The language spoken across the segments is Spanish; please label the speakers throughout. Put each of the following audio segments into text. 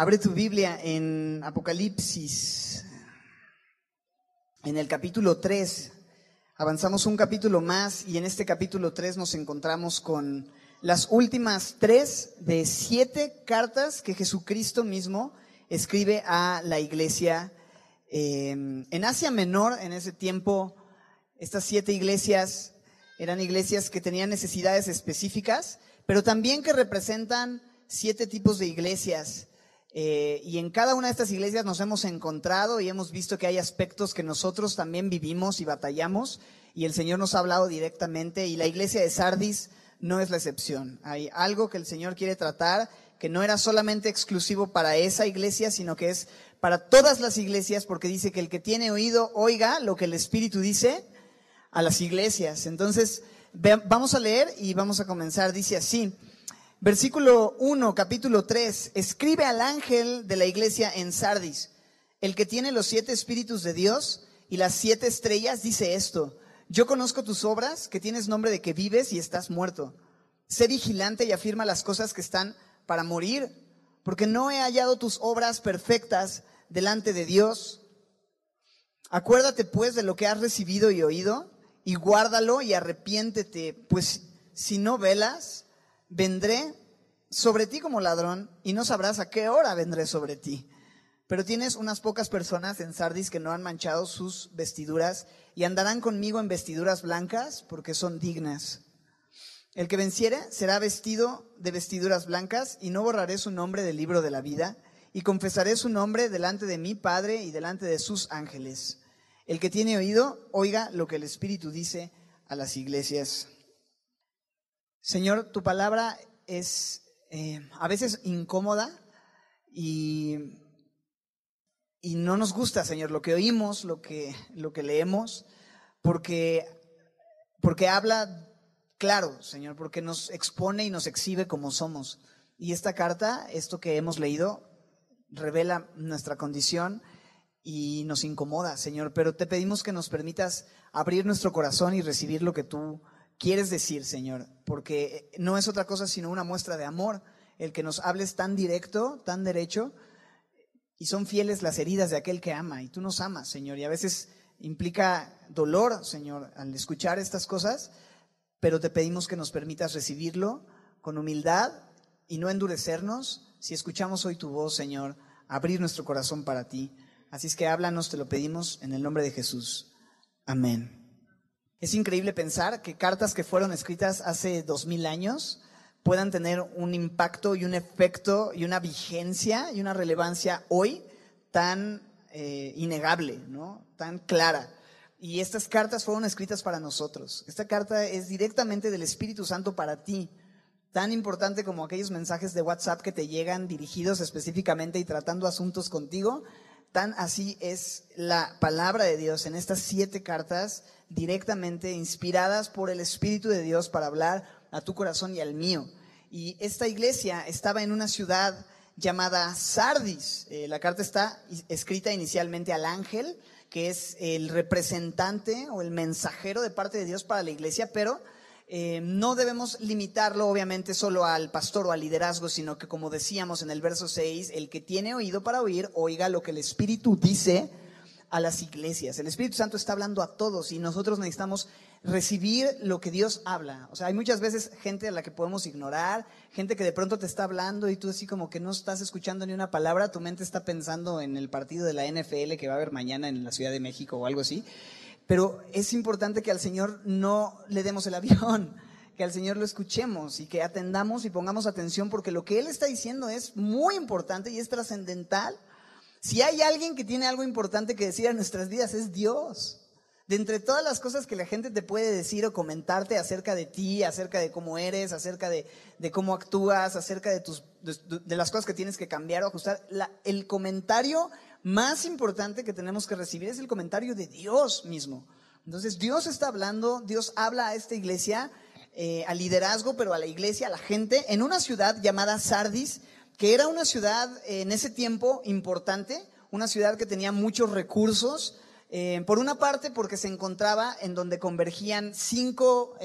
Speaker 1: Abre tu Biblia en Apocalipsis, en el capítulo 3. Avanzamos un capítulo más y en este capítulo 3 nos encontramos con las últimas tres de siete cartas que Jesucristo mismo escribe a la iglesia eh, en Asia Menor. En ese tiempo, estas siete iglesias eran iglesias que tenían necesidades específicas, pero también que representan siete tipos de iglesias. Eh, y en cada una de estas iglesias nos hemos encontrado y hemos visto que hay aspectos que nosotros también vivimos y batallamos y el Señor nos ha hablado directamente y la iglesia de Sardis no es la excepción. Hay algo que el Señor quiere tratar que no era solamente exclusivo para esa iglesia, sino que es para todas las iglesias porque dice que el que tiene oído oiga lo que el Espíritu dice a las iglesias. Entonces, vamos a leer y vamos a comenzar. Dice así. Versículo 1, capítulo 3. Escribe al ángel de la iglesia en Sardis. El que tiene los siete espíritus de Dios y las siete estrellas dice esto. Yo conozco tus obras, que tienes nombre de que vives y estás muerto. Sé vigilante y afirma las cosas que están para morir, porque no he hallado tus obras perfectas delante de Dios. Acuérdate pues de lo que has recibido y oído, y guárdalo y arrepiéntete, pues si no velas, vendré sobre ti como ladrón y no sabrás a qué hora vendré sobre ti. Pero tienes unas pocas personas en Sardis que no han manchado sus vestiduras y andarán conmigo en vestiduras blancas porque son dignas. El que venciere será vestido de vestiduras blancas y no borraré su nombre del libro de la vida y confesaré su nombre delante de mi Padre y delante de sus ángeles. El que tiene oído, oiga lo que el Espíritu dice a las iglesias. Señor, tu palabra es eh, a veces incómoda y, y, no nos gusta, Señor, lo que oímos, lo que, lo que leemos, porque, porque habla claro, Señor, porque nos expone y nos exhibe como somos. Y esta carta, esto que hemos leído, revela nuestra condición y nos incomoda, Señor, pero te pedimos que nos permitas abrir nuestro corazón y recibir lo que tú quieres decir, Señor, porque no es otra cosa sino una muestra de amor, el que nos hables tan directo, tan derecho, y son fieles las heridas de aquel que ama, y tú nos amas, Señor, y a veces implica dolor, Señor, al escuchar estas cosas, pero te pedimos que nos permitas recibirlo con humildad y no endurecernos si escuchamos hoy tu voz, Señor, abrir nuestro corazón para ti. Así es que háblanos, te lo pedimos en el nombre de Jesús. Amén. Es increíble pensar que cartas que fueron escritas hace dos mil años puedan tener un impacto y un efecto y una vigencia y una relevancia hoy tan eh, innegable, ¿no? Tan clara. Y estas cartas fueron escritas para nosotros. Esta carta es directamente del Espíritu Santo para ti. Tan importante como aquellos mensajes de WhatsApp que te llegan dirigidos específicamente y tratando asuntos contigo, tan así es la palabra de Dios en estas siete cartas directamente inspiradas por el Espíritu de Dios para hablar a tu corazón y al mío. Y esta iglesia estaba en una ciudad llamada Sardis. Eh, la carta está escrita inicialmente al ángel, que es el representante o el mensajero de parte de Dios para la iglesia, pero eh, no debemos limitarlo obviamente solo al pastor o al liderazgo, sino que como decíamos en el verso 6, el que tiene oído para oír, oiga lo que el Espíritu dice a las iglesias. El Espíritu Santo está hablando a todos y nosotros necesitamos recibir lo que Dios habla. O sea, hay muchas veces gente a la que podemos ignorar, gente que de pronto te está hablando y tú así como que no estás escuchando ni una palabra, tu mente está pensando en el partido de la NFL que va a haber mañana en la Ciudad de México o algo así. Pero es importante que al Señor no le demos el avión, que al Señor lo escuchemos y que atendamos y pongamos atención porque lo que Él está diciendo es muy importante y es trascendental. Si hay alguien que tiene algo importante que decir en nuestras vidas es Dios. De entre todas las cosas que la gente te puede decir o comentarte acerca de ti, acerca de cómo eres, acerca de, cómo actúas, acerca de, las cosas que tienes que cambiar o ajustar, el comentario más importante que tenemos que recibir es el comentario de Dios mismo. Entonces Dios está hablando, Dios habla a esta iglesia, eh, al liderazgo, pero a la iglesia, a la gente, en una ciudad llamada Sardis, que era una ciudad eh, en ese tiempo importante, una ciudad que tenía muchos recursos. Eh, por una parte, porque se encontraba en donde convergían cinco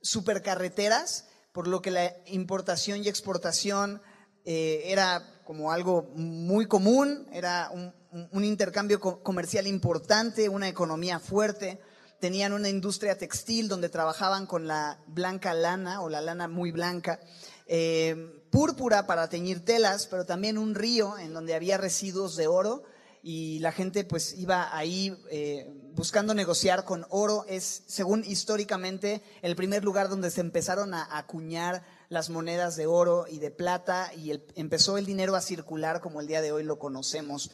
Speaker 1: supercarreteras, por lo que la importación y exportación eh, era como algo muy común, era un, intercambio comercial importante, una economía fuerte. Tenían una industria textil donde trabajaban con la blanca lana o la lana muy blanca. Eh, púrpura para teñir telas, pero también un río en donde había residuos de oro y la gente pues iba ahí eh, buscando negociar con oro. Es, según históricamente, el primer lugar donde se empezaron a acuñar las monedas de oro y de plata y empezó el dinero a circular como el día de hoy lo conocemos.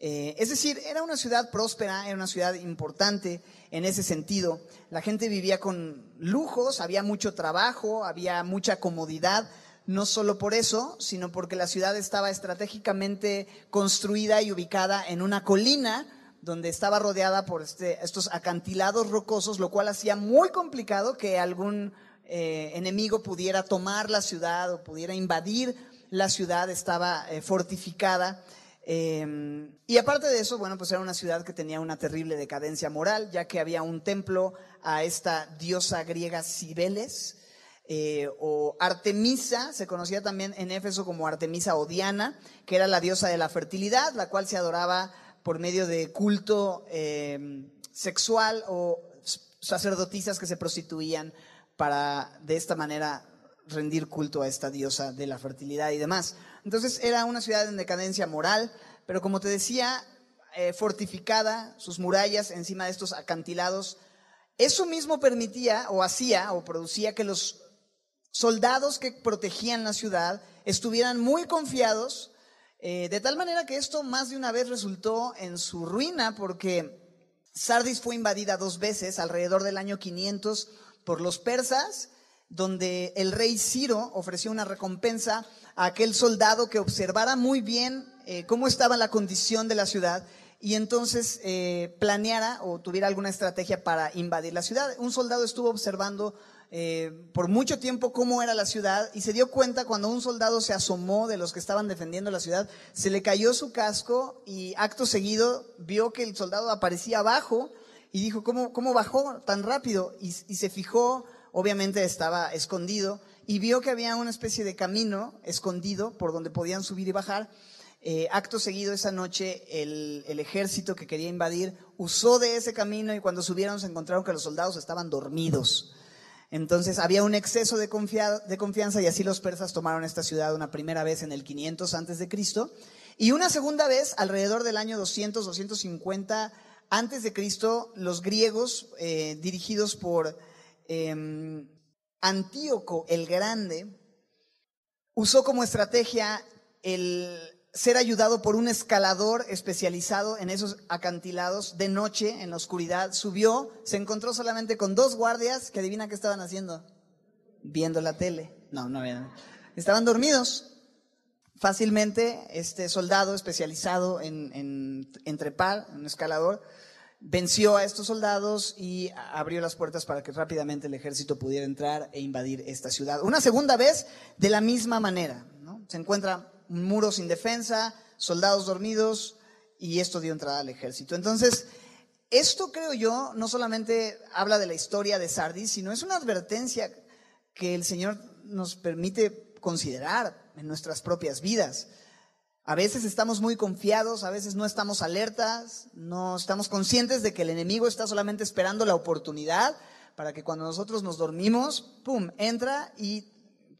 Speaker 1: Eh, es decir, era una ciudad próspera, era una ciudad importante en ese sentido. La gente vivía con lujos, había mucho trabajo, había mucha comodidad, no solo por eso, sino porque la ciudad estaba estratégicamente construida y ubicada en una colina donde estaba rodeada por este, estos acantilados rocosos, lo cual hacía muy complicado que algún eh, enemigo pudiera tomar la ciudad o pudiera invadir la ciudad, estaba eh, fortificada. Em, y aparte de eso, bueno, pues era una ciudad que tenía una terrible decadencia moral, ya que había un templo a esta diosa griega Cibeles, eh, o Artemisa, se conocía también en Éfeso como Artemisa o Diana, que era la diosa de la fertilidad, la cual se adoraba por medio de culto em, sexual o sacerdotisas que se prostituían para de esta manera rendir culto a esta diosa de la fertilidad y demás. Entonces era una ciudad en decadencia moral, pero como te decía, eh, fortificada, sus murallas encima de estos acantilados. Eso mismo permitía o hacía o producía que los soldados que protegían la ciudad estuvieran muy confiados, eh, de tal manera que esto más de una vez resultó en su ruina, porque Sardis fue invadida dos veces alrededor del año 500 por los persas, donde el rey Ciro ofreció una recompensa a aquel soldado que observara muy bien eh, cómo estaba la condición de la ciudad y entonces eh, planeara o tuviera alguna estrategia para invadir la ciudad. Un soldado estuvo observando eh, por mucho tiempo cómo era la ciudad y se dio cuenta cuando un soldado se asomó de los que estaban defendiendo la ciudad, se le cayó su casco y acto seguido vio que el soldado aparecía abajo y dijo, ¿cómo, cómo bajó tan rápido? y se fijó, obviamente estaba escondido y vio que había una especie de camino escondido por donde podían subir y bajar. Eh, acto seguido esa noche el, ejército que quería invadir usó de ese camino y cuando subieron se encontraron que los soldados estaban dormidos. Entonces había un exceso de, de confianza y así los persas tomaron esta ciudad una primera vez en el 500 antes de Cristo y una segunda vez alrededor del año 200, 250 antes de Cristo los griegos eh, dirigidos por em, Antíoco el Grande usó como estrategia el ser ayudado por un escalador especializado en esos acantilados de noche, en la oscuridad. Subió, se encontró solamente con dos guardias que adivina qué estaban haciendo. Viendo la tele. No, no habían. Estaban dormidos. Fácilmente, este soldado especializado en, en, un escalador, venció a estos soldados y abrió las puertas para que rápidamente el ejército pudiera entrar e invadir esta ciudad. Una segunda vez, de la misma manera. Se encuentra un muro sin defensa, soldados dormidos, y esto dio entrada al ejército. Entonces, esto creo yo no solamente habla de la historia de Sardis, sino es una advertencia que el Señor nos permite considerar en nuestras propias vidas. A veces estamos muy confiados, a veces no estamos alertas, no estamos conscientes de que el enemigo está solamente esperando la oportunidad para que cuando nosotros nos dormimos, ¡pum!, entra y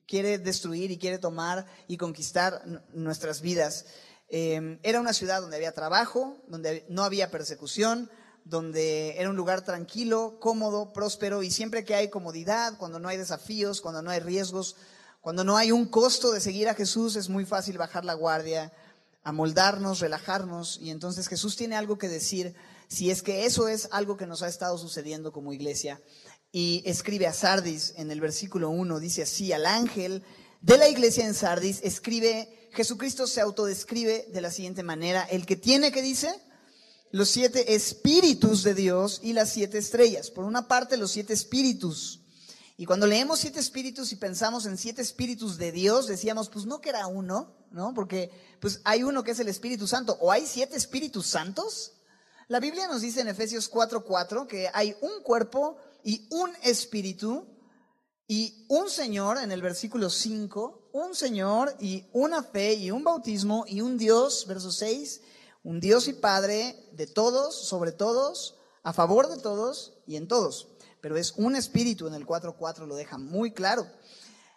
Speaker 1: quiere destruir y quiere tomar y conquistar nuestras vidas. Em, era una ciudad donde había trabajo, donde no había persecución, donde era un lugar tranquilo, cómodo, próspero y siempre que hay comodidad, cuando no hay desafíos, cuando no hay riesgos, cuando no hay un costo de seguir a Jesús, es muy fácil bajar la guardia, amoldarnos, relajarnos. Y entonces Jesús tiene algo que decir si es que eso es algo que nos ha estado sucediendo como iglesia. Y escribe a Sardis en el versículo 1, dice así, al ángel de la iglesia en Sardis, escribe, Jesucristo se autodescribe de la siguiente manera, el que tiene, que dice? Los siete espíritus de Dios y las siete estrellas. Por una parte, los siete espíritus y cuando leemos siete espíritus y pensamos en siete espíritus de Dios, decíamos, pues no que era uno, ¿no? Porque pues hay uno que es el Espíritu Santo. ¿O hay siete espíritus santos? La Biblia nos dice en Efesios 4:4 que hay un cuerpo y un espíritu y un Señor en el versículo 5 un Señor y una fe y un bautismo y un Dios, verso 6, un Dios y Padre de todos, sobre todos, a favor de todos y en todos. Pero es un espíritu, en el 4.4 lo deja muy claro.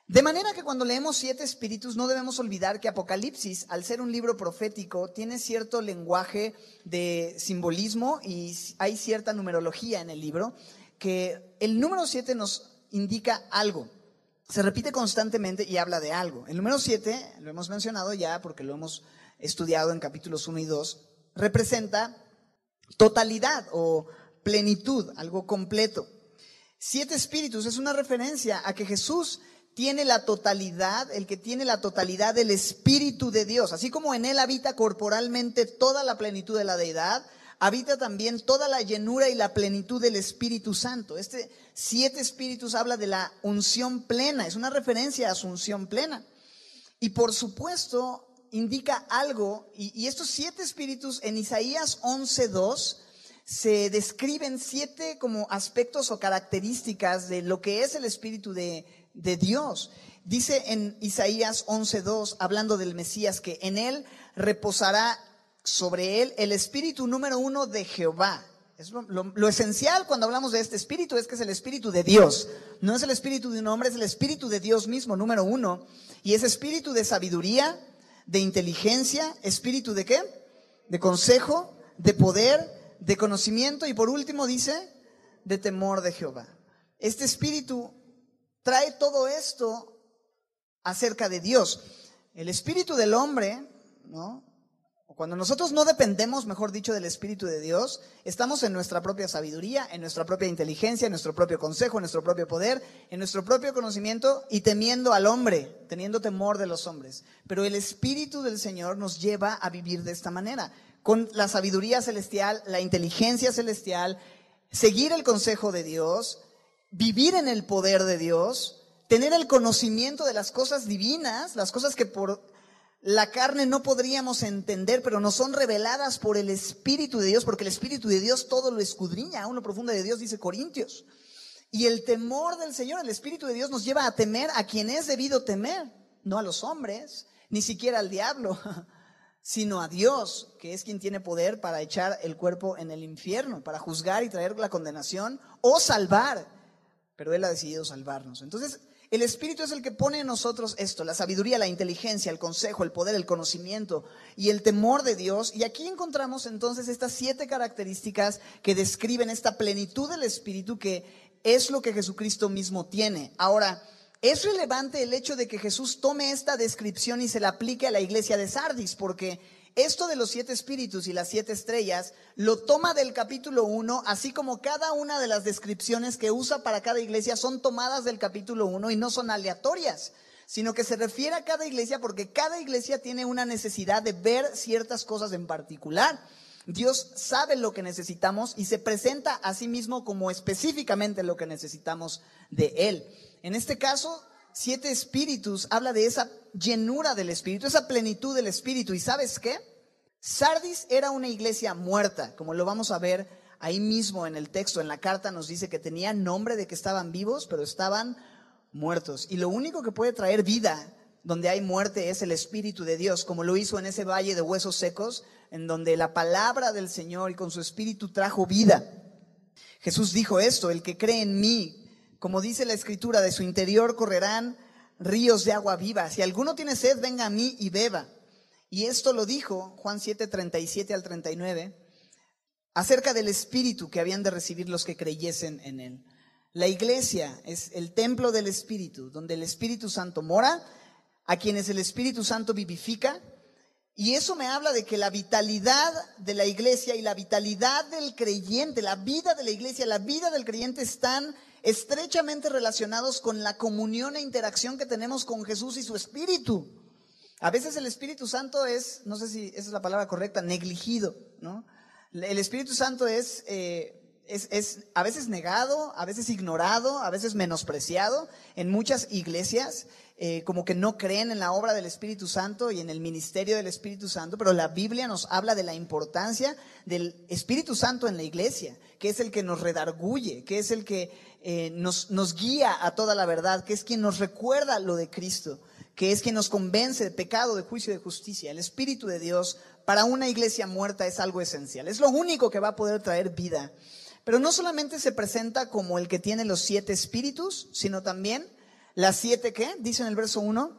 Speaker 1: De manera que cuando leemos siete espíritus no debemos olvidar que Apocalipsis, al ser un libro profético, tiene cierto lenguaje de simbolismo y hay cierta numerología en el libro, que el número siete nos indica algo. Se repite constantemente y habla de algo. El número siete, lo hemos mencionado ya porque lo hemos estudiado en capítulos 1 y 2, representa totalidad o plenitud, algo completo. Siete espíritus es una referencia a que Jesús tiene la totalidad, el que tiene la totalidad del Espíritu de Dios. Así como en Él habita corporalmente toda la plenitud de la deidad, habita también toda la llenura y la plenitud del Espíritu Santo. Este siete espíritus habla de la unción plena, es una referencia a su unción plena. Y por supuesto indica algo, y, y estos siete espíritus en Isaías 11.2 se describen siete como aspectos o características de lo que es el Espíritu de Dios. Dice en Isaías 11.2, hablando del Mesías, que en él reposará sobre él el espíritu número uno de Jehová. Es lo, esencial cuando hablamos de este espíritu es que es el espíritu de Dios. No es el espíritu de un hombre, es el espíritu de Dios mismo, número uno. Y es espíritu de sabiduría, de inteligencia, espíritu de qué? De consejo, de poder, de conocimiento y por último dice, de temor de Jehová. Este espíritu trae todo esto acerca de Dios. El espíritu del hombre, ¿no? Cuando nosotros no dependemos, mejor dicho, del Espíritu de Dios, estamos en nuestra propia sabiduría, en nuestra propia inteligencia, en nuestro propio consejo, en nuestro propio poder, en nuestro propio conocimiento y temiendo al hombre, teniendo temor de los hombres. Pero el Espíritu del Señor nos lleva a vivir de esta manera, con la sabiduría celestial, la inteligencia celestial, seguir el consejo de Dios, vivir en el poder de Dios, tener el conocimiento de las cosas divinas, las cosas que por la carne no podríamos entender, pero nos son reveladas por el Espíritu de Dios, porque el Espíritu de Dios todo lo escudriña, aún lo profundo de Dios, dice Corintios. Y el temor del Señor, el Espíritu de Dios nos lleva a temer a quien es debido temer, no a los hombres, ni siquiera al diablo, sino a Dios, que es quien tiene poder para echar el cuerpo en el infierno, para juzgar y traer la condenación o salvar pero Él ha decidido salvarnos. Entonces, el Espíritu es el que pone en nosotros esto, la sabiduría, la inteligencia, el consejo, el poder, el conocimiento y el temor de Dios. Y aquí encontramos entonces estas siete características que describen esta plenitud del Espíritu que es lo que Jesucristo mismo tiene. Ahora, es relevante el hecho de que Jesús tome esta descripción y se la aplique a la iglesia de Sardis, porque esto de los siete espíritus y las siete estrellas lo toma del capítulo 1, así como cada una de las descripciones que usa para cada iglesia son tomadas del capítulo 1 y no son aleatorias, sino que se refiere a cada iglesia porque cada iglesia tiene una necesidad de ver ciertas cosas en particular. Dios sabe lo que necesitamos y se presenta a sí mismo como específicamente lo que necesitamos de Él. En este caso, siete espíritus habla de esa llenura del espíritu, esa plenitud del espíritu. ¿Y sabes qué? Sardis era una iglesia muerta, como lo vamos a ver ahí mismo en el texto, en la carta nos dice que tenían nombre de que estaban vivos, pero estaban muertos. Y lo único que puede traer vida donde hay muerte es el Espíritu de Dios, como lo hizo en ese valle de huesos secos, en donde la palabra del Señor y con su Espíritu trajo vida. Jesús dijo esto, el que cree en mí, como dice la escritura, de su interior correrán ríos de agua viva. Si alguno tiene sed, venga a mí y beba. Y esto lo dijo Juan 7, 37 al 39, acerca del Espíritu que habían de recibir los que creyesen en Él. La iglesia es el templo del Espíritu, donde el Espíritu Santo mora, a quienes el Espíritu Santo vivifica. Y eso me habla de que la vitalidad de la iglesia y la vitalidad del creyente, la vida de la iglesia, la vida del creyente están estrechamente relacionados con la comunión e interacción que tenemos con Jesús y su Espíritu. A veces el Espíritu Santo es, no sé si esa es la palabra correcta, negligido, ¿no? El Espíritu Santo es, eh, es, es, a veces negado, a veces ignorado, a veces menospreciado en muchas iglesias. Eh, como que no creen en la obra del Espíritu Santo y en el ministerio del Espíritu Santo, pero la Biblia nos habla de la importancia del Espíritu Santo en la iglesia, que es el que nos redarguye, que es el que eh, nos, nos guía a toda la verdad, que es quien nos recuerda lo de Cristo, que es quien nos convence de pecado, de juicio y de justicia. El Espíritu de Dios para una iglesia muerta es algo esencial. Es lo único que va a poder traer vida. Pero no solamente se presenta como el que tiene los siete espíritus, sino también las siete, ¿qué? Dice en el verso 1,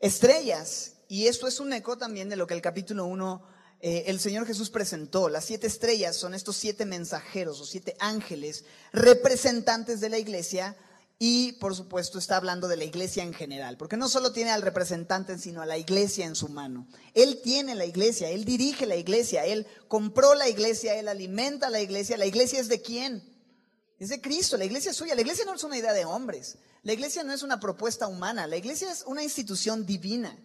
Speaker 1: estrellas. Y esto es un eco también de lo que el capítulo 1 eh, el Señor Jesús presentó. Las siete estrellas son estos siete mensajeros o siete ángeles representantes de la iglesia y por supuesto está hablando de la iglesia en general, porque no solo tiene al representante, sino a la iglesia en su mano. Él tiene la iglesia, él dirige la iglesia, él compró la iglesia, él alimenta la iglesia. ¿La iglesia es de quién? Es de Cristo, la iglesia es suya. La iglesia no es una idea de hombres, la iglesia no es una propuesta humana, la iglesia es una institución divina.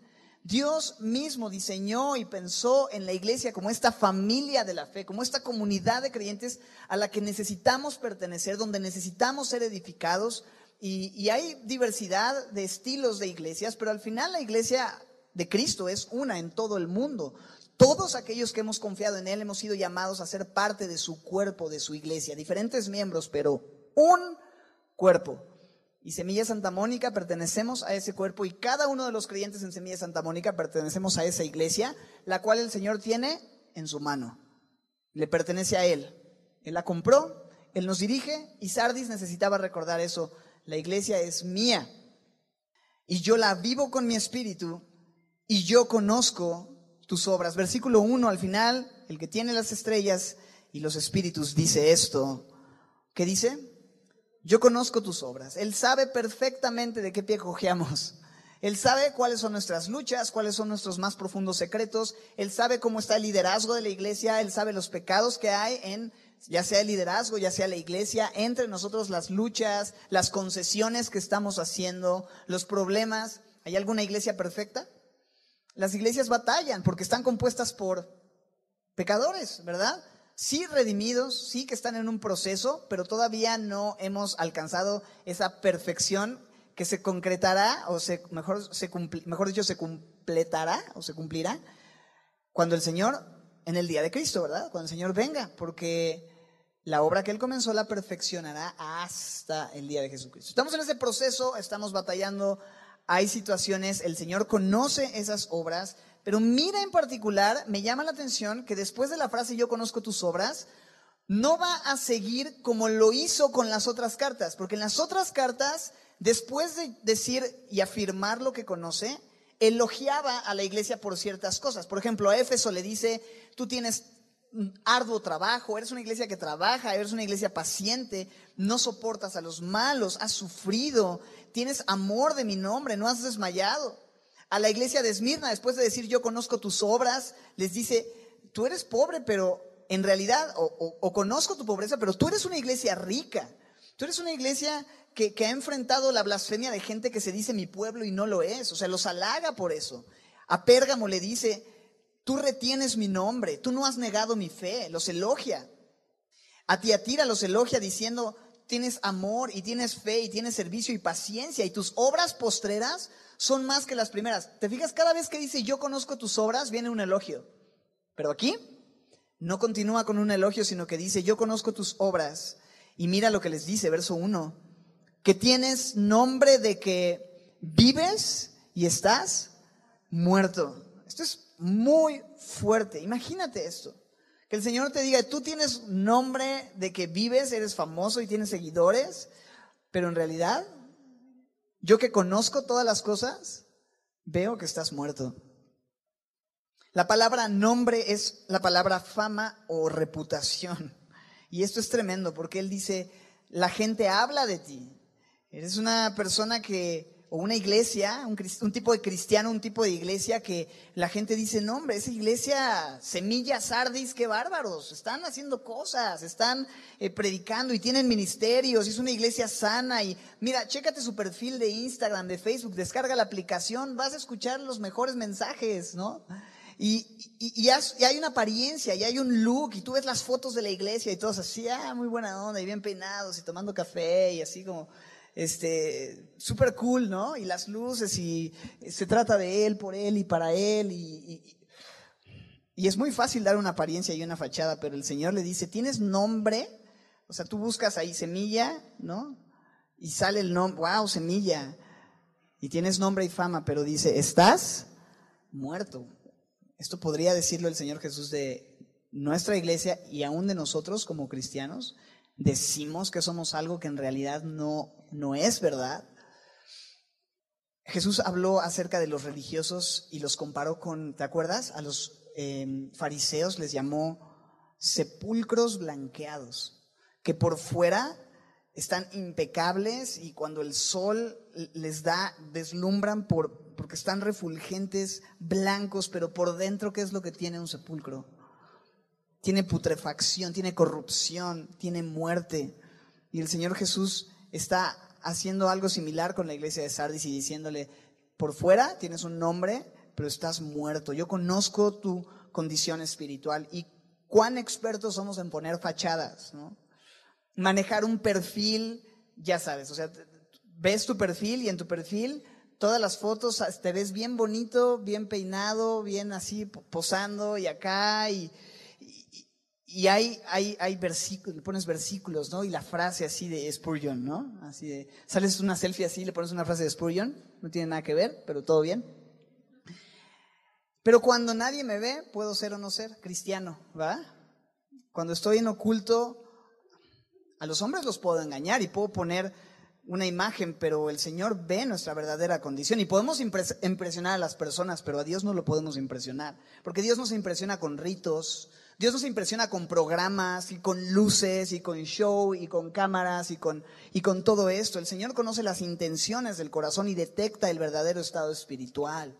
Speaker 1: Dios mismo diseñó y pensó en la iglesia como esta familia de la fe, como esta comunidad de creyentes a la que necesitamos pertenecer, donde necesitamos ser edificados, y, hay diversidad de estilos de iglesias, pero al final la iglesia de Cristo es una en todo el mundo. Todos aquellos que hemos confiado en Él hemos sido llamados a ser parte de su cuerpo, de su iglesia, diferentes miembros, pero un cuerpo. Y Semilla Santa Mónica pertenecemos a ese cuerpo y cada uno de los creyentes en Semilla Santa Mónica pertenecemos a esa iglesia, la cual el Señor tiene en su mano. Le pertenece a Él. Él la compró, Él nos dirige y Sardis necesitaba recordar eso la iglesia es mía y yo la vivo con mi espíritu y yo conozco tus obras. Versículo 1 al final, el que tiene las estrellas y los espíritus dice esto. ¿Qué dice? Yo conozco tus obras. Él sabe perfectamente de qué pie cojeamos. Él sabe cuáles son nuestras luchas, cuáles son nuestros más profundos secretos. Él sabe cómo está el liderazgo de la iglesia. Él sabe los pecados que hay en ya sea el liderazgo, ya sea la iglesia, entre nosotros las luchas, las concesiones que estamos haciendo, los problemas. ¿Hay alguna iglesia perfecta? Las iglesias batallan porque están compuestas por pecadores, ¿verdad? Sí redimidos, sí que están en un proceso, pero todavía no hemos alcanzado esa perfección que se concretará, o mejor, se mejor dicho, se completará o se cumplirá cuando el Señor, en el día de Cristo, ¿verdad? Cuando el Señor venga, porque la obra que Él comenzó la perfeccionará hasta el día de Jesucristo. Estamos en ese proceso, estamos batallando, hay situaciones, el Señor conoce esas obras, pero mira en particular, me llama la atención que después de la frase yo conozco tus obras, no va a seguir como lo hizo con las otras cartas, porque en las otras cartas, después de decir y afirmar lo que conoce, elogiaba a la iglesia por ciertas cosas. Por ejemplo, a Éfeso le dice, tú tienes arduo trabajo, eres una iglesia que trabaja, eres una iglesia paciente, no soportas a los malos, has sufrido, tienes amor de mi nombre, no has desmayado. A la iglesia de Esmirna, después de decir yo conozco tus obras, les dice, tú eres pobre, pero en realidad, o, conozco tu pobreza, pero tú eres una iglesia rica. Tú eres una iglesia que, que ha enfrentado la blasfemia de gente que se dice mi pueblo y no lo es. O sea, los halaga por eso. A Pérgamo le dice, Tú retienes mi nombre, tú no has negado mi fe, los elogia. A Tiatira los elogia diciendo, tienes amor y tienes fe y tienes servicio y paciencia y tus obras postreras son más que las primeras. ¿Te fijas? Cada vez que dice yo conozco tus obras, viene un elogio. Pero aquí no continúa con un elogio, sino que dice yo conozco tus obras. Y mira lo que les dice, verso 1, que tienes nombre de que vives y estás muerto. Esto es muy fuerte. Imagínate esto. Que el Señor te diga, tú tienes nombre de que vives, eres famoso y tienes seguidores, pero en realidad, yo que conozco todas las cosas, veo que estás muerto. La palabra nombre es la palabra fama o reputación. Y esto es tremendo porque Él dice, la gente habla de ti. Eres una persona que o una iglesia, un, tipo de cristiano, un tipo de iglesia que la gente dice, no hombre, esa iglesia, semilla sardis, qué bárbaros, están haciendo cosas, están eh, predicando y tienen ministerios, es una iglesia sana y mira, chécate su perfil de Instagram, de Facebook, descarga la aplicación, vas a escuchar los mejores mensajes, ¿no? Y, y, hay una apariencia, y hay un look, y tú ves las fotos de la iglesia y todos así, ah, muy buena onda, y bien peinados, y tomando café, y así como este, súper cool, ¿no? Y las luces y se trata de él, por él y para él. Y, y, es muy fácil dar una apariencia y una fachada, pero el Señor le dice, ¿tienes nombre? O sea, tú buscas ahí semilla, ¿no? Y sale el nombre, wow, semilla. y tienes nombre y fama, pero dice, estás muerto. Esto podría decirlo el Señor Jesús de nuestra iglesia y aún de nosotros como cristianos. Decimos que somos algo que en realidad no, no es verdad. Jesús habló acerca de los religiosos y los comparó con, ¿te acuerdas? A los eh, fariseos les llamó sepulcros blanqueados, que por fuera están impecables y cuando el sol les da, deslumbran por, porque están refulgentes, blancos, pero por dentro, ¿qué es lo que tiene un sepulcro? Tiene putrefacción, tiene corrupción, tiene muerte. Y el Señor Jesús está haciendo algo similar con la iglesia de Sardis y diciéndole, por fuera tienes un nombre, pero estás muerto. Yo conozco tu condición espiritual y cuán expertos somos en poner fachadas, ¿no? Manejar un perfil, ya sabes, o sea, ves tu perfil y en tu perfil todas las fotos te ves bien bonito, bien peinado, bien así posando y acá y, y, hay, hay, hay versículos, le pones versículos, ¿no? Y la frase así de Spurgeon, ¿no? Así de, sales una selfie así, le pones una frase de Spurgeon, no tiene nada que ver, pero todo bien. Pero cuando nadie me ve, puedo ser o no ser cristiano, ¿va? Cuando estoy en oculto, a los hombres los puedo engañar y puedo poner una imagen, pero el Señor ve nuestra verdadera condición y podemos impresionar a las personas, pero a Dios no lo podemos impresionar, porque Dios no se impresiona con ritos, Dios nos impresiona con programas y con luces y con show y con cámaras y con, y con todo esto. El Señor conoce las intenciones del corazón y detecta el verdadero estado espiritual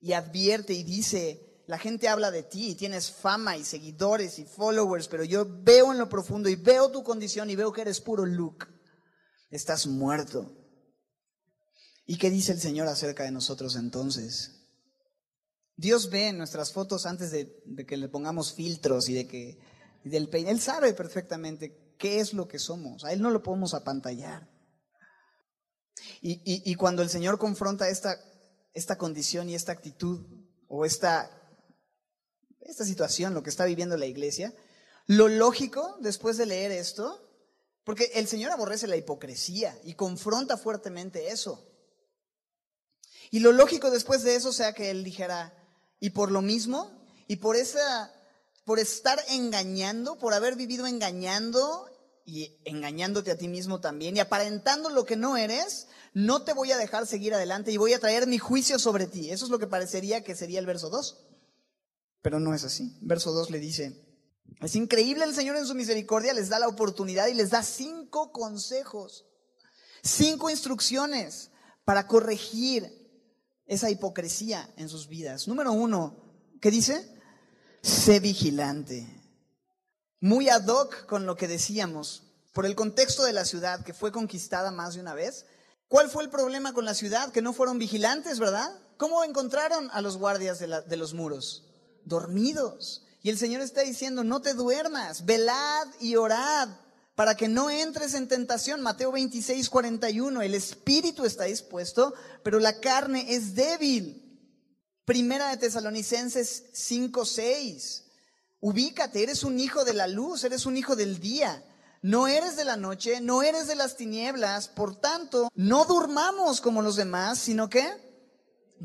Speaker 1: y advierte y dice, la gente habla de ti y tienes fama y seguidores y followers, pero yo veo en lo profundo y veo tu condición y veo que eres puro look. Estás muerto. ¿Y qué dice el Señor acerca de nosotros entonces? Dios ve nuestras fotos antes de, que le pongamos filtros y de que del peine. Él sabe perfectamente qué es lo que somos. A Él no lo podemos apantallar. Y, y cuando el Señor confronta esta esta condición y esta actitud o esta, esta situación, lo que está viviendo la iglesia, lo lógico después de leer esto, porque el Señor aborrece la hipocresía y confronta fuertemente eso. Y lo lógico después de eso sea que Él dijera, y por lo mismo, y por esa, por estar engañando, por haber vivido engañando y engañándote a ti mismo también y aparentando lo que no eres, no te voy a dejar seguir adelante y voy a traer mi juicio sobre ti. Eso es lo que parecería que sería el verso 2. Pero no es así. Verso 2 le dice, es increíble el Señor en su misericordia, les da la oportunidad y les da cinco consejos, cinco instrucciones para corregir esa hipocresía en sus vidas. Número uno, ¿qué dice? Sé vigilante. Muy ad hoc con lo que decíamos, por el contexto de la ciudad que fue conquistada más de una vez, ¿Cuál fue el problema con la ciudad? Que no fueron vigilantes, ¿verdad? ¿Cómo encontraron a los guardias de, los muros? Dormidos. Y el Señor está diciendo, no te duermas, velad y orad para que no entres en tentación. Mateo 26, 41. El espíritu está dispuesto, pero la carne es débil. Primera de Tesalonicenses 5, 6. Ubícate, eres un hijo de la luz, eres un hijo del día. No eres de la noche, no eres de las tinieblas, por tanto, no durmamos como los demás, sino que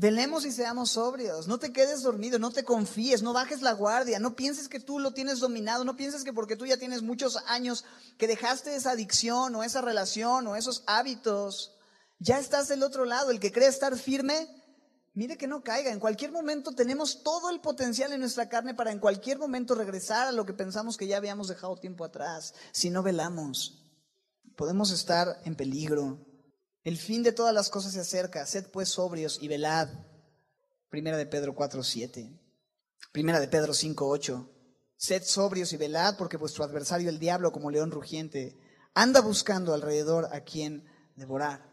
Speaker 1: velemos y seamos sobrios. No te quedes dormido, no te confíes, no bajes la guardia, no pienses que tú lo tienes dominado, no pienses que porque tú ya tienes muchos años que dejaste esa adicción o esa relación o esos hábitos, ya estás del otro lado. El que cree estar firme, Mire que no caiga. En cualquier momento tenemos todo el potencial en nuestra carne para en cualquier momento regresar a lo que pensamos que ya habíamos dejado tiempo atrás. Si no velamos, podemos estar en peligro. El fin de todas las cosas se acerca. Sed pues sobrios y velad. Primera de Pedro 4, 7. Primera de Pedro 5, 8. Sed sobrios y velad porque vuestro adversario el diablo como león rugiente anda buscando alrededor a quien devorar.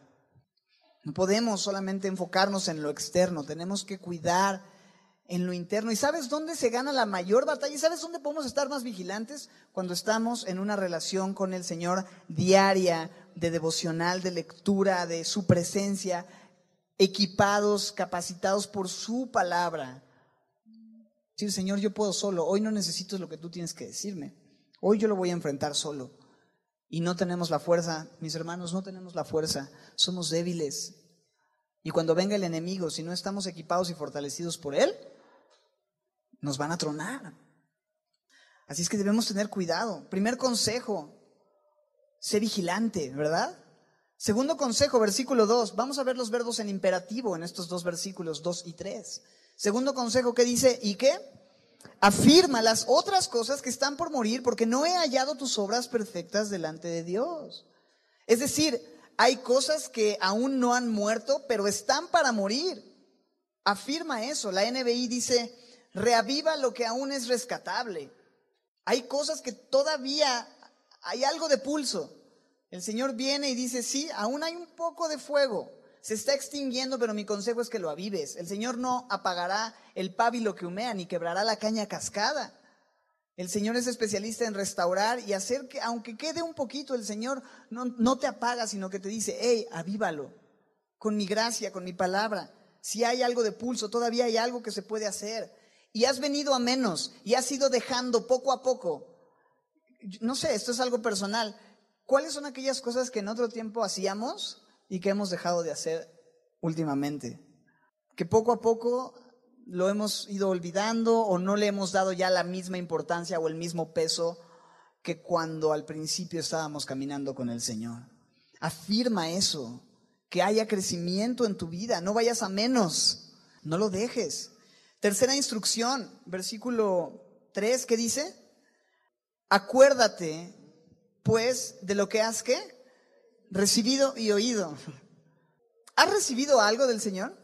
Speaker 1: No podemos solamente enfocarnos en lo externo, tenemos que cuidar en lo interno. ¿Y sabes dónde se gana la mayor batalla? ¿Y sabes dónde podemos estar más vigilantes? Cuando estamos en una relación con el Señor diaria, de devocional, de lectura, de su presencia, equipados, capacitados por su palabra. Sí, Señor, yo puedo solo. Hoy no necesito lo que tú tienes que decirme. Hoy yo lo voy a enfrentar solo. Y no tenemos la fuerza, mis hermanos, no tenemos la fuerza. Somos débiles. Y cuando venga el enemigo, si no estamos equipados y fortalecidos por él, nos van a tronar. Así es que debemos tener cuidado. Primer consejo, sé vigilante, ¿verdad? Segundo consejo, versículo 2. Vamos a ver los verbos en imperativo en estos dos versículos 2 y 3. Segundo consejo que dice, ¿y qué? Afirma las otras cosas que están por morir porque no he hallado tus obras perfectas delante de Dios. Es decir, hay cosas que aún no han muerto, pero están para morir. Afirma eso. La NBI dice, reaviva lo que aún es rescatable. Hay cosas que todavía hay algo de pulso. El Señor viene y dice, sí, aún hay un poco de fuego. Se está extinguiendo, pero mi consejo es que lo avives. El Señor no apagará el pábilo que humea, ni quebrará la caña cascada. El Señor es especialista en restaurar y hacer que, aunque quede un poquito, el Señor no, no te apaga, sino que te dice, hey, avívalo, con mi gracia, con mi palabra. Si hay algo de pulso, todavía hay algo que se puede hacer. Y has venido a menos y has ido dejando poco a poco. No sé, esto es algo personal ¿Cuáles son aquellas cosas que en otro tiempo hacíamos y que hemos dejado de hacer últimamente? Que poco a poco lo hemos ido olvidando o no le hemos dado ya la misma importancia o el mismo peso que cuando al principio estábamos caminando con el Señor. Afirma eso, que haya crecimiento en tu vida, no vayas a menos, no lo dejes. Tercera instrucción, versículo 3, ¿qué dice? Acuérdate pues de lo que has que recibido y oído. ¿Has recibido algo del Señor?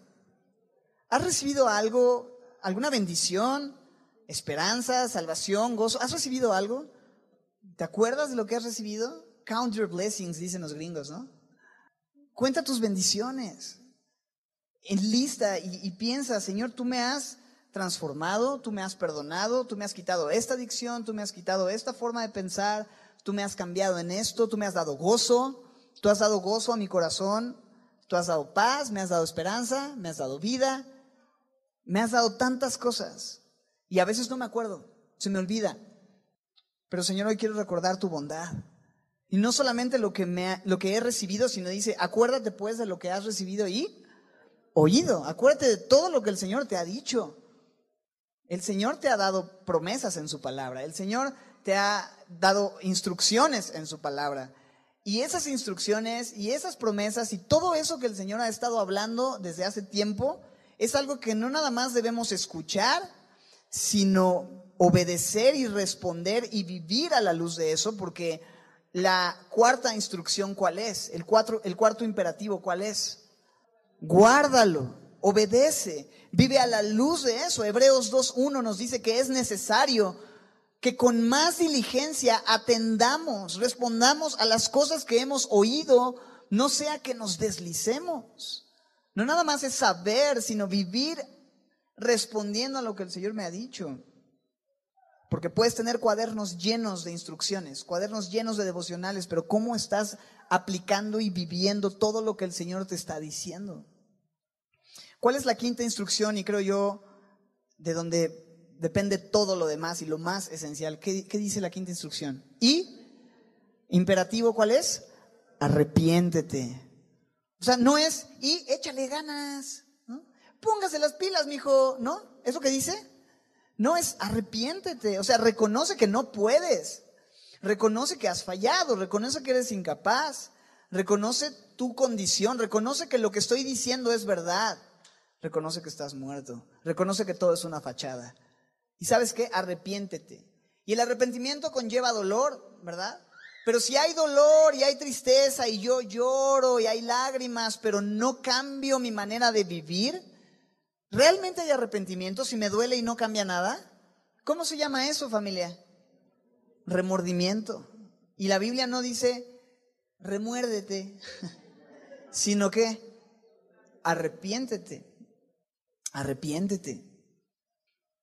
Speaker 1: ¿Has recibido algo, alguna bendición, esperanza, salvación, gozo? ¿Has recibido algo? ¿Te acuerdas de lo que has recibido? Count your blessings, dicen los gringos, ¿no? Cuenta tus bendiciones. Enlista y, y piensa, Señor, tú me has transformado, tú me has perdonado, tú me has quitado esta adicción, tú me has quitado esta forma de pensar, tú me has cambiado en esto, tú me has dado gozo, tú has dado gozo a mi corazón, tú has dado paz, me has dado esperanza, me has dado vida, me has dado tantas cosas. Y a veces no me acuerdo, se me olvida. Pero Señor, hoy quiero recordar tu bondad. Y no solamente lo que, me lo que he recibido, sino dice, acuérdate pues de lo que has recibido y oído. Acuérdate de todo lo que el Señor te ha dicho. El Señor te ha dado promesas en su palabra. El Señor te ha dado instrucciones en su palabra. Y esas instrucciones y esas promesas y todo eso que el Señor ha estado hablando desde hace tiempo es algo que no nada más debemos escuchar, sino obedecer y responder y vivir a la luz de eso, porque la cuarta instrucción, ¿cuál es? El, el cuarto imperativo, ¿cuál es? Guárdalo, obedece, vive a la luz de eso. Hebreos 2.1 nos dice que es necesario que con más diligencia atendamos, respondamos a las cosas que hemos oído, no sea que nos deslicemos. No nada más es saber, sino vivir respondiendo a lo que el Señor me ha dicho. Porque puedes tener cuadernos llenos de instrucciones, cuadernos llenos de devocionales, pero ¿cómo estás aplicando y viviendo todo lo que el Señor te está diciendo? ¿Cuál es la quinta instrucción? Y creo yo, de donde depende todo lo demás y lo más esencial. ¿Qué, dice la quinta instrucción? Y, imperativo, ¿cuál es? Arrepiéntete. O sea, no es, y échale ganas. Póngase las pilas, mijo, ¿no? ¿Eso que dice? No es arrepiéntete, o sea, reconoce que no puedes, reconoce que has fallado, reconoce que eres incapaz, reconoce tu condición, reconoce que lo que estoy diciendo es verdad, reconoce que estás muerto, reconoce que todo es una fachada, y sabes qué, arrepiéntete. Y el arrepentimiento conlleva dolor, ¿verdad? Pero si hay dolor y hay tristeza y yo lloro y hay lágrimas, pero no cambio mi manera de vivir, ¿realmente hay arrepentimiento si me duele y no cambia nada? ¿Cómo se llama eso, familia? Remordimiento. Y la Biblia no dice, remuérdete, sino que arrepiéntete, arrepiéntete.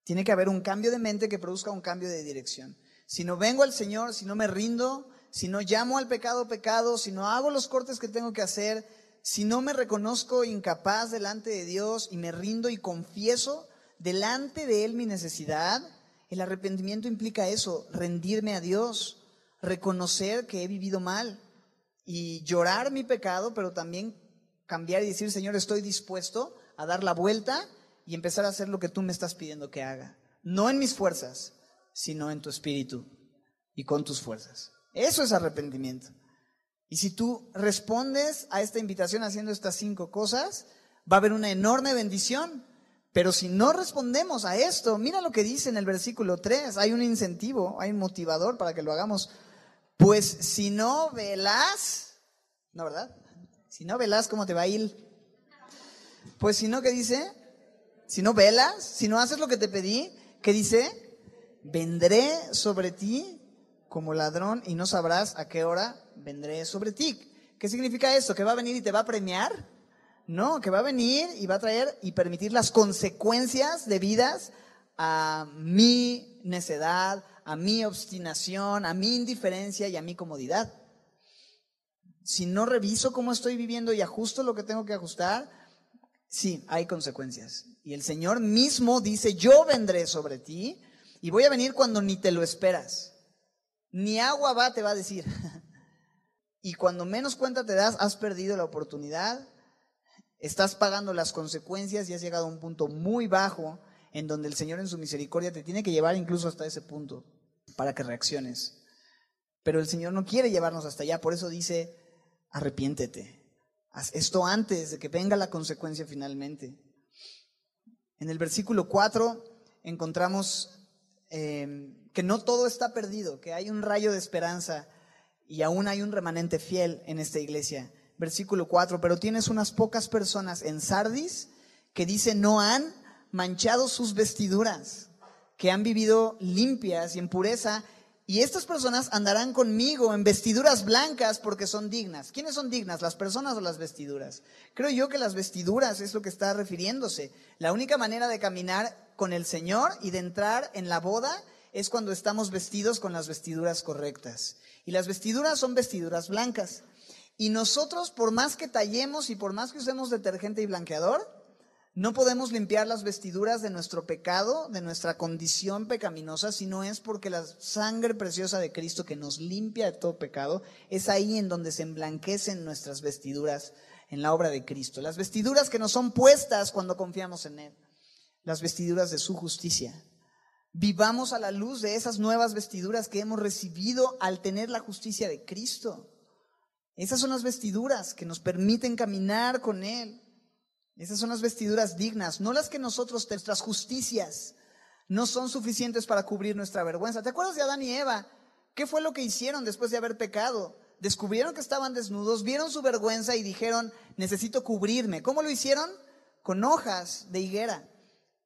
Speaker 1: Tiene que haber un cambio de mente que produzca un cambio de dirección. Si no vengo al Señor, si no me rindo, si no llamo al pecado pecado, si no hago los cortes que tengo que hacer, si no me reconozco incapaz delante de Dios y me rindo y confieso delante de Él mi necesidad, el arrepentimiento implica eso, rendirme a Dios, reconocer que he vivido mal y llorar mi pecado, pero también cambiar y decir, Señor, estoy dispuesto a dar la vuelta y empezar a hacer lo que tú me estás pidiendo que haga. No en mis fuerzas, sino en tu espíritu y con tus fuerzas. Eso es arrepentimiento. Y si tú respondes a esta invitación haciendo estas cinco cosas, va a haber una enorme bendición. Pero si no respondemos a esto, mira lo que dice en el versículo 3, hay un incentivo, hay un motivador para que lo hagamos. Pues si no velas, ¿no verdad? Si no velas, ¿cómo te va a ir? Pues si no, ¿qué dice? Si no velas, si no haces lo que te pedí, ¿qué dice? Vendré sobre ti como ladrón y no sabrás a qué hora vendré sobre ti. ¿Qué significa esto? ¿Que va a venir y te va a premiar? No, que va a venir y va a traer y permitir las consecuencias debidas a mi necedad, a mi obstinación, a mi indiferencia y a mi comodidad. Si no reviso cómo estoy viviendo y ajusto lo que tengo que ajustar, sí, hay consecuencias. Y el Señor mismo dice, yo vendré sobre ti y voy a venir cuando ni te lo esperas. Ni agua va, te va a decir. y cuando menos cuenta te das, has perdido la oportunidad, estás pagando las consecuencias y has llegado a un punto muy bajo en donde el Señor en su misericordia te tiene que llevar incluso hasta ese punto para que reacciones. Pero el Señor no quiere llevarnos hasta allá, por eso dice, arrepiéntete. Esto antes de que venga la consecuencia finalmente. En el versículo 4 encontramos eh, que no todo está perdido, que hay un rayo de esperanza y aún hay un remanente fiel en esta iglesia. Versículo 4, pero tienes unas pocas personas en Sardis que dicen no han manchado sus vestiduras, que han vivido limpias y en pureza y estas personas andarán conmigo en vestiduras blancas porque son dignas. ¿Quiénes son dignas? ¿Las personas o las vestiduras? Creo yo que las vestiduras es lo que está refiriéndose. La única manera de caminar con el Señor y de entrar en la boda es cuando estamos vestidos con las vestiduras correctas. Y las vestiduras son vestiduras blancas. Y nosotros, por más que tallemos y por más que usemos detergente y blanqueador, no podemos limpiar las vestiduras de nuestro pecado, de nuestra condición pecaminosa, si no es porque la sangre preciosa de Cristo que nos limpia de todo pecado, es ahí en donde se emblanquecen nuestras vestiduras en la obra de Cristo. Las vestiduras que nos son puestas cuando confiamos en Él, las vestiduras de su justicia. Vivamos a la luz de esas nuevas vestiduras que hemos recibido al tener la justicia de Cristo. Esas son las vestiduras que nos permiten caminar con Él. Esas son las vestiduras dignas, no las que nosotros, nuestras justicias, no son suficientes para cubrir nuestra vergüenza. ¿Te acuerdas de Adán y Eva? ¿Qué fue lo que hicieron después de haber pecado? Descubrieron que estaban desnudos, vieron su vergüenza y dijeron, necesito cubrirme. ¿Cómo lo hicieron? Con hojas de higuera.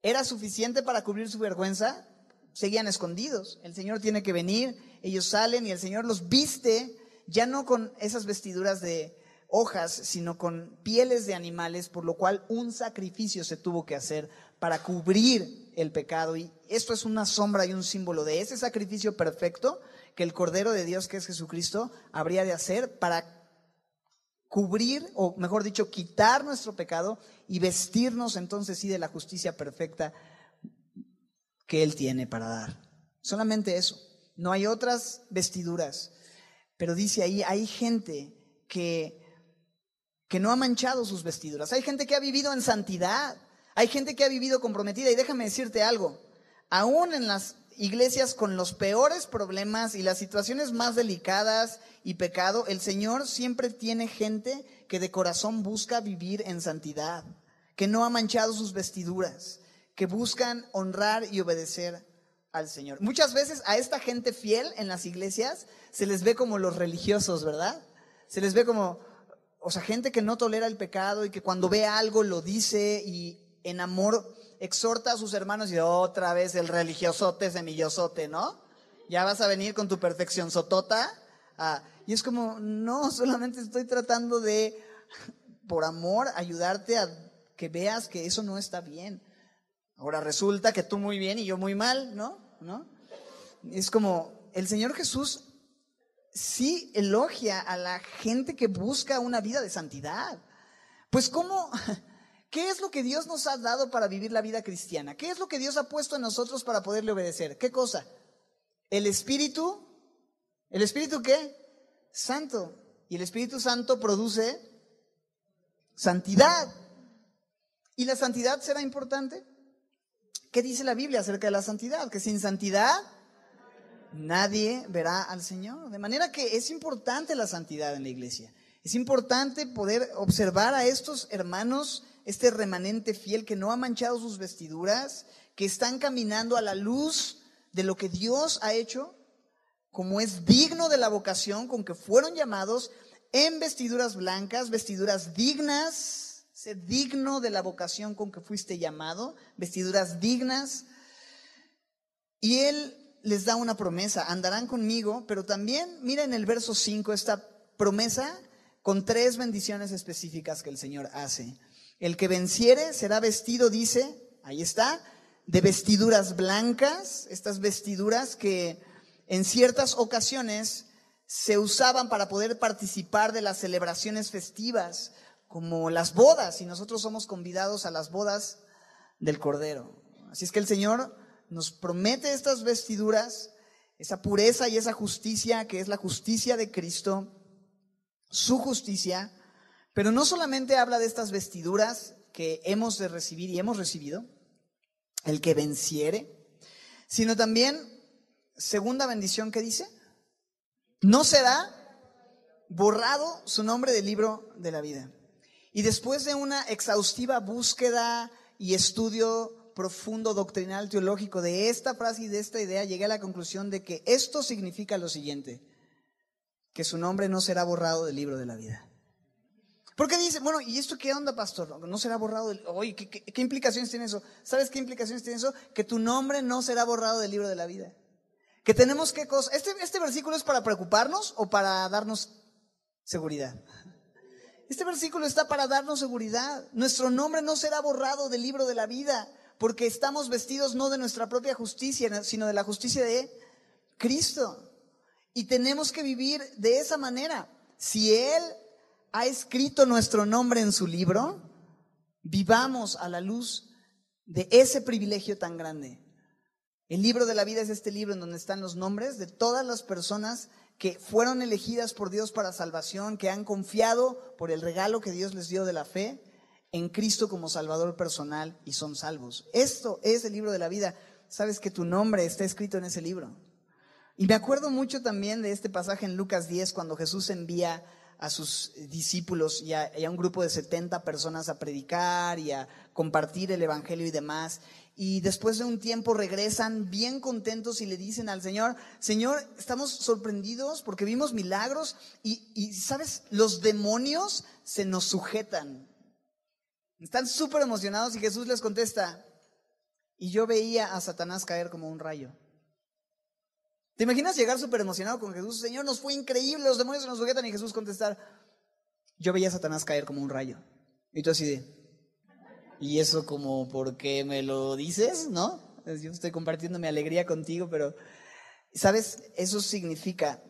Speaker 1: ¿Era suficiente para cubrir su vergüenza? Seguían escondidos. El Señor tiene que venir, ellos salen y el Señor los viste, ya no con esas vestiduras de, hojas, sino con pieles de animales, por lo cual un sacrificio se tuvo que hacer para cubrir el pecado. Y esto es una sombra y un símbolo de ese sacrificio perfecto que el Cordero de Dios, que es Jesucristo, habría de hacer para cubrir, o mejor dicho, quitar nuestro pecado y vestirnos entonces sí de la justicia perfecta que Él tiene para dar. Solamente eso. No hay otras vestiduras. Pero dice ahí, hay gente que que no ha manchado sus vestiduras. Hay gente que ha vivido en santidad. Hay gente que ha vivido comprometida. Y déjame decirte algo. Aún en las iglesias con los peores problemas y las situaciones más delicadas y pecado, el Señor siempre tiene gente que de corazón busca vivir en santidad, que no ha manchado sus vestiduras, que buscan honrar y obedecer al Señor. Muchas veces a esta gente fiel en las iglesias se les ve como los religiosos, ¿verdad? Se les ve como, o sea, gente que no tolera el pecado y que cuando ve algo lo dice y en amor exhorta a sus hermanos y otra vez el religiosote semillosote, ¿no? Ya vas a venir con tu perfección sotota. Ah, y es como, no, solamente estoy tratando de, por amor, ayudarte a que veas que eso no está bien. Ahora resulta que tú muy bien y yo muy mal, ¿no? ¿No? Es como, el Señor Jesús sí elogia a la gente que busca una vida de santidad. Pues cómo, ¿qué es lo que Dios nos ha dado para vivir la vida cristiana? ¿Qué es lo que Dios ha puesto en nosotros para poderle obedecer? ¿Qué cosa? El Espíritu, ¿el Espíritu qué? Santo. Y el Espíritu Santo produce Santidad. ¿Y la santidad será importante? ¿Qué dice la Biblia acerca de la santidad? Que sin santidad nadie verá al Señor. De manera que es importante la santidad en la iglesia. Es importante poder observar a estos hermanos, este remanente fiel que no ha manchado sus vestiduras, que están caminando a la luz de lo que Dios ha hecho, como es digno de la vocación con que fueron llamados en vestiduras blancas, vestiduras dignas, ser digno de la vocación con que fuiste llamado, vestiduras dignas. Y Él les da una promesa, andarán conmigo, pero también mira en el verso 5 esta promesa con tres bendiciones específicas que el Señor hace. El que venciere será vestido, dice, ahí está, de vestiduras blancas, estas vestiduras que en ciertas ocasiones se usaban para poder participar de las celebraciones festivas, como las bodas, y nosotros somos convidados a las bodas del Cordero. Así es que el Señor nos promete estas vestiduras, esa pureza y esa justicia que es la justicia de Cristo, su justicia, pero no solamente habla de estas vestiduras que hemos de recibir y hemos recibido, el que venciere, sino también, segunda bendición que dice, no será borrado su nombre del libro de la vida. Y después de una exhaustiva búsqueda y estudio profundo doctrinal teológico de esta frase y de esta idea, llegué a la conclusión de que esto significa lo siguiente, que su nombre no será borrado del libro de la vida. Porque dice, bueno, ¿y esto qué onda, pastor? No será borrado del... Oye, ¿qué, implicaciones tiene eso? ¿Sabes qué implicaciones tiene eso? Que tu nombre no será borrado del libro de la vida. Que tenemos qué cosa... ¿Este, este versículo es para preocuparnos o para darnos seguridad? Este versículo está para darnos seguridad. Nuestro nombre no será borrado del libro de la vida, porque estamos vestidos no de nuestra propia justicia, sino de la justicia de Cristo. Y tenemos que vivir de esa manera. Si Él ha escrito nuestro nombre en su libro, vivamos a la luz de ese privilegio tan grande. El libro de la vida es este libro en donde están los nombres de todas las personas que fueron elegidas por Dios para salvación, que han confiado por el regalo que Dios les dio de la fe en Cristo como Salvador personal y son salvos. Esto es el libro de la vida. Sabes que tu nombre está escrito en ese libro. Y me acuerdo mucho también de este pasaje en Lucas 10 cuando Jesús envía a sus discípulos y a, un grupo de 70 personas a predicar y a compartir el Evangelio y demás. Y después de un tiempo regresan bien contentos y le dicen al Señor, Señor, estamos sorprendidos porque vimos milagros y, y ¿sabes? Los demonios se nos sujetan. Están súper emocionados y Jesús les contesta, y yo veía a Satanás caer como un rayo. ¿Te imaginas llegar súper emocionado con Jesús? Señor, nos fue increíble, los demonios se nos sujetan y Jesús contestar, yo veía a Satanás caer como un rayo. Y tú así de, ¿y eso como por qué me lo dices? ¿No? Yo estoy compartiendo mi alegría contigo, pero, ¿sabes? Eso significa,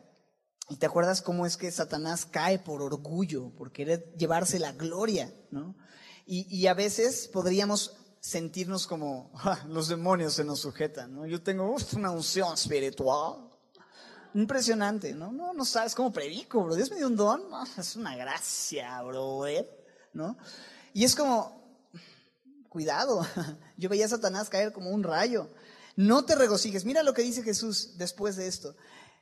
Speaker 1: y te acuerdas cómo es que Satanás cae por orgullo, por querer llevarse la gloria, ¿no? Y, a veces podríamos sentirnos como los demonios se nos sujetan. ¿no? Yo tengo una unción espiritual. Impresionante, ¿no? No, no sabes cómo predico, bro. Dios me dio un don. es una gracia, bro. ¿No? Y es como, cuidado. Yo veía a Satanás caer como un rayo. No te regocijes. Mira lo que dice Jesús después de esto.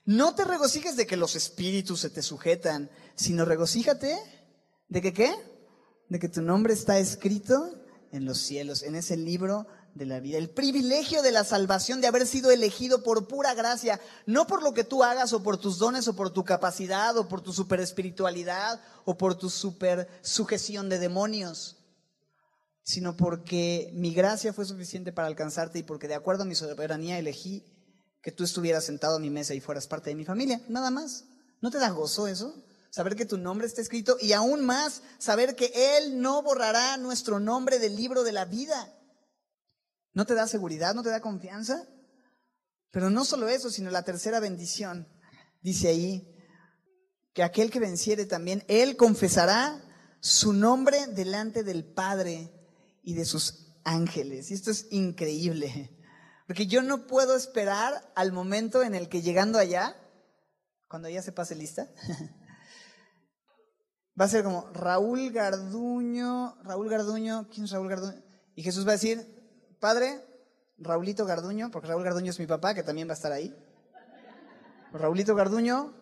Speaker 1: No te regocijes de que los espíritus se te sujetan, sino regocíjate de que qué? De que tu nombre está escrito en los cielos, en ese libro de la vida. El privilegio de la salvación, de haber sido elegido por pura gracia, no por lo que tú hagas o por tus dones o por tu capacidad o por tu super espiritualidad o por tu super sujeción de demonios, sino porque mi gracia fue suficiente para alcanzarte y porque de acuerdo a mi soberanía elegí que tú estuvieras sentado a mi mesa y fueras parte de mi familia, nada más. ¿No te da gozo eso? Saber que tu nombre está escrito y aún más saber que Él no borrará nuestro nombre del libro de la vida. ¿No te da seguridad? ¿No te da confianza? Pero no solo eso, sino la tercera bendición. Dice ahí que aquel que venciere también, Él confesará su nombre delante del Padre y de sus ángeles. Y esto es increíble. Porque yo no puedo esperar al momento en el que llegando allá, cuando ya se pase lista, Va a ser como Raúl Garduño, Raúl Garduño, ¿quién es Raúl Garduño? Y Jesús va a decir, Padre, Raulito Garduño, porque Raúl Garduño es mi papá, que también va a estar ahí. Raulito Garduño,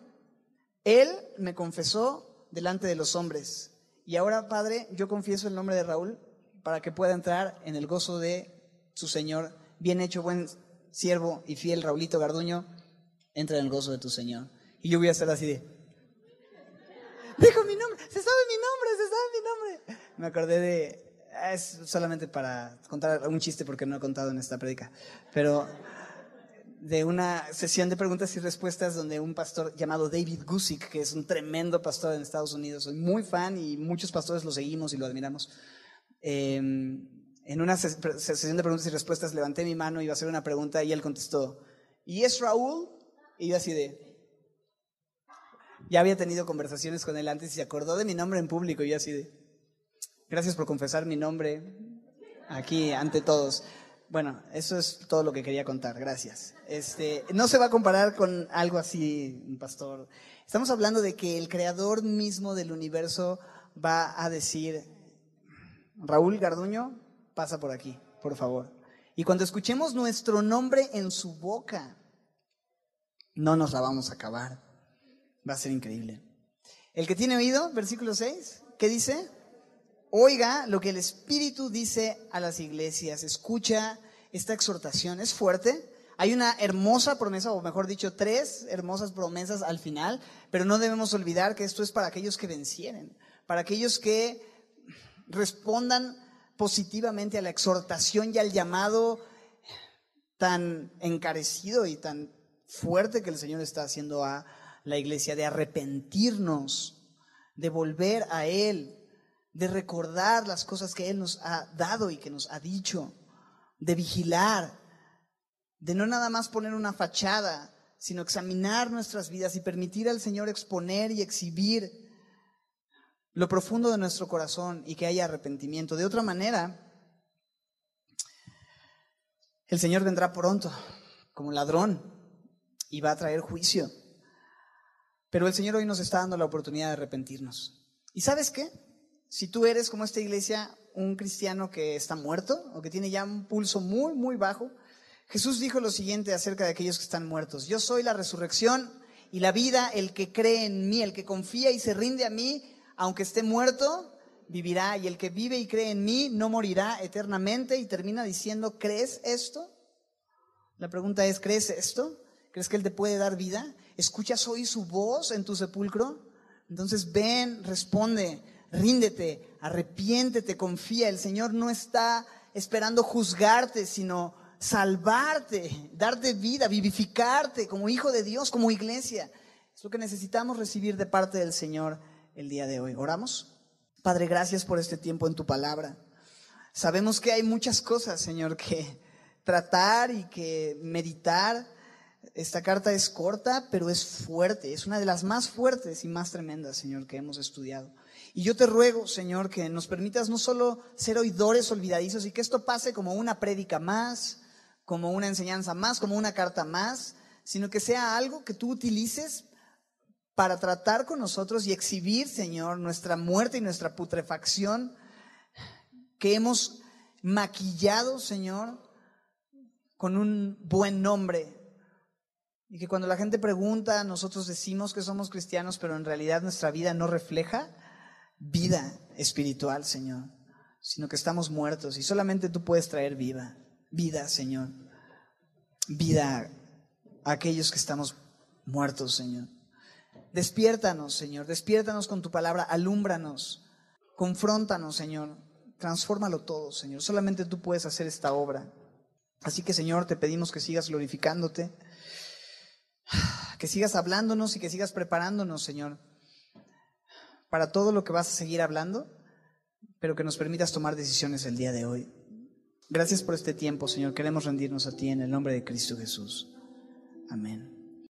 Speaker 1: él me confesó delante de los hombres. Y ahora, Padre, yo confieso el nombre de Raúl para que pueda entrar en el gozo de su Señor. Bien hecho, buen siervo y fiel Raulito Garduño, entra en el gozo de tu Señor. Y yo voy a estar así de, dijo mi nombre, se sabe mi nombre, se sabe mi nombre. Me acordé de, es solamente para contar un chiste porque no he contado en esta prédica, pero de una sesión de preguntas y respuestas donde un pastor llamado David Gusick, que es un tremendo pastor en Estados Unidos, soy muy fan y muchos pastores lo seguimos y lo admiramos. Em, en una sesión de preguntas y respuestas levanté mi mano, iba a hacer una pregunta y él contestó, ¿y es Raúl? Y yo así de... Ya había tenido conversaciones con él antes y se acordó de mi nombre en público y yo así de... Gracias por confesar mi nombre aquí ante todos. Bueno, eso es todo lo que quería contar, gracias. Este, no se va a comparar con algo así, pastor. Estamos hablando de que el creador mismo del universo va a decir, Raúl Garduño, pasa por aquí, por favor. Y cuando escuchemos nuestro nombre en su boca, no nos la vamos a acabar. Va a ser increíble. El que tiene oído, versículo 6, ¿qué dice? Oiga lo que el Espíritu dice a las iglesias. Escucha esta exhortación. Es fuerte. Hay una hermosa promesa, o mejor dicho, tres hermosas promesas al final, pero no debemos olvidar que esto es para aquellos que vencieren, para aquellos que respondan positivamente a la exhortación y al llamado tan encarecido y tan fuerte que el Señor está haciendo a la iglesia, de arrepentirnos, de volver a Él, de recordar las cosas que Él nos ha dado y que nos ha dicho, de vigilar, de no nada más poner una fachada, sino examinar nuestras vidas y permitir al Señor exponer y exhibir lo profundo de nuestro corazón y que haya arrepentimiento. De otra manera, el Señor vendrá pronto como ladrón y va a traer juicio. Pero el Señor hoy nos está dando la oportunidad de arrepentirnos. ¿Y sabes qué? Si tú eres como esta iglesia, un cristiano que está muerto o que tiene ya un pulso muy, muy bajo, Jesús dijo lo siguiente acerca de aquellos que están muertos. Yo soy la resurrección y la vida, el que cree en mí, el que confía y se rinde a mí, aunque esté muerto, vivirá. Y el que vive y cree en mí no morirá eternamente. Y termina diciendo, ¿crees esto? La pregunta es, ¿crees esto? ¿Crees que Él te puede dar vida? ¿Escuchas hoy su voz en tu sepulcro? Entonces ven, responde, ríndete, arrepiéntete, confía. El Señor no está esperando juzgarte, sino salvarte, darte vida, vivificarte como hijo de Dios, como iglesia. Es lo que necesitamos recibir de parte del Señor el día de hoy. ¿Oramos? Padre, gracias por este tiempo en tu palabra. Sabemos que hay muchas cosas, Señor, que tratar y que meditar. Esta carta es corta, pero es fuerte. Es una de las más fuertes y más tremendas, Señor, que hemos estudiado. Y yo te ruego, Señor, que nos permitas no solo ser oidores olvidadizos y que esto pase como una prédica más, como una enseñanza más, como una carta más, sino que sea algo que tú utilices para tratar con nosotros y exhibir, Señor, nuestra muerte y nuestra putrefacción que hemos maquillado, Señor, con un buen nombre. Y que cuando la gente pregunta, nosotros decimos que somos cristianos, pero en realidad nuestra vida no refleja vida espiritual, Señor, sino que estamos muertos y solamente tú puedes traer vida, vida, Señor, vida a aquellos que estamos muertos, Señor. Despiértanos, Señor, despiértanos con tu palabra, alúmbranos, confróntanos, Señor, transfórmalo todo, Señor. Solamente tú puedes hacer esta obra. Así que, Señor, te pedimos que sigas glorificándote, que sigas hablándonos y que sigas preparándonos, Señor para todo lo que vas a seguir hablando, pero que nos permitas tomar decisiones el día de hoy. Gracias por este tiempo, Señor. Queremos rendirnos a ti en el nombre de Cristo Jesús. Amén.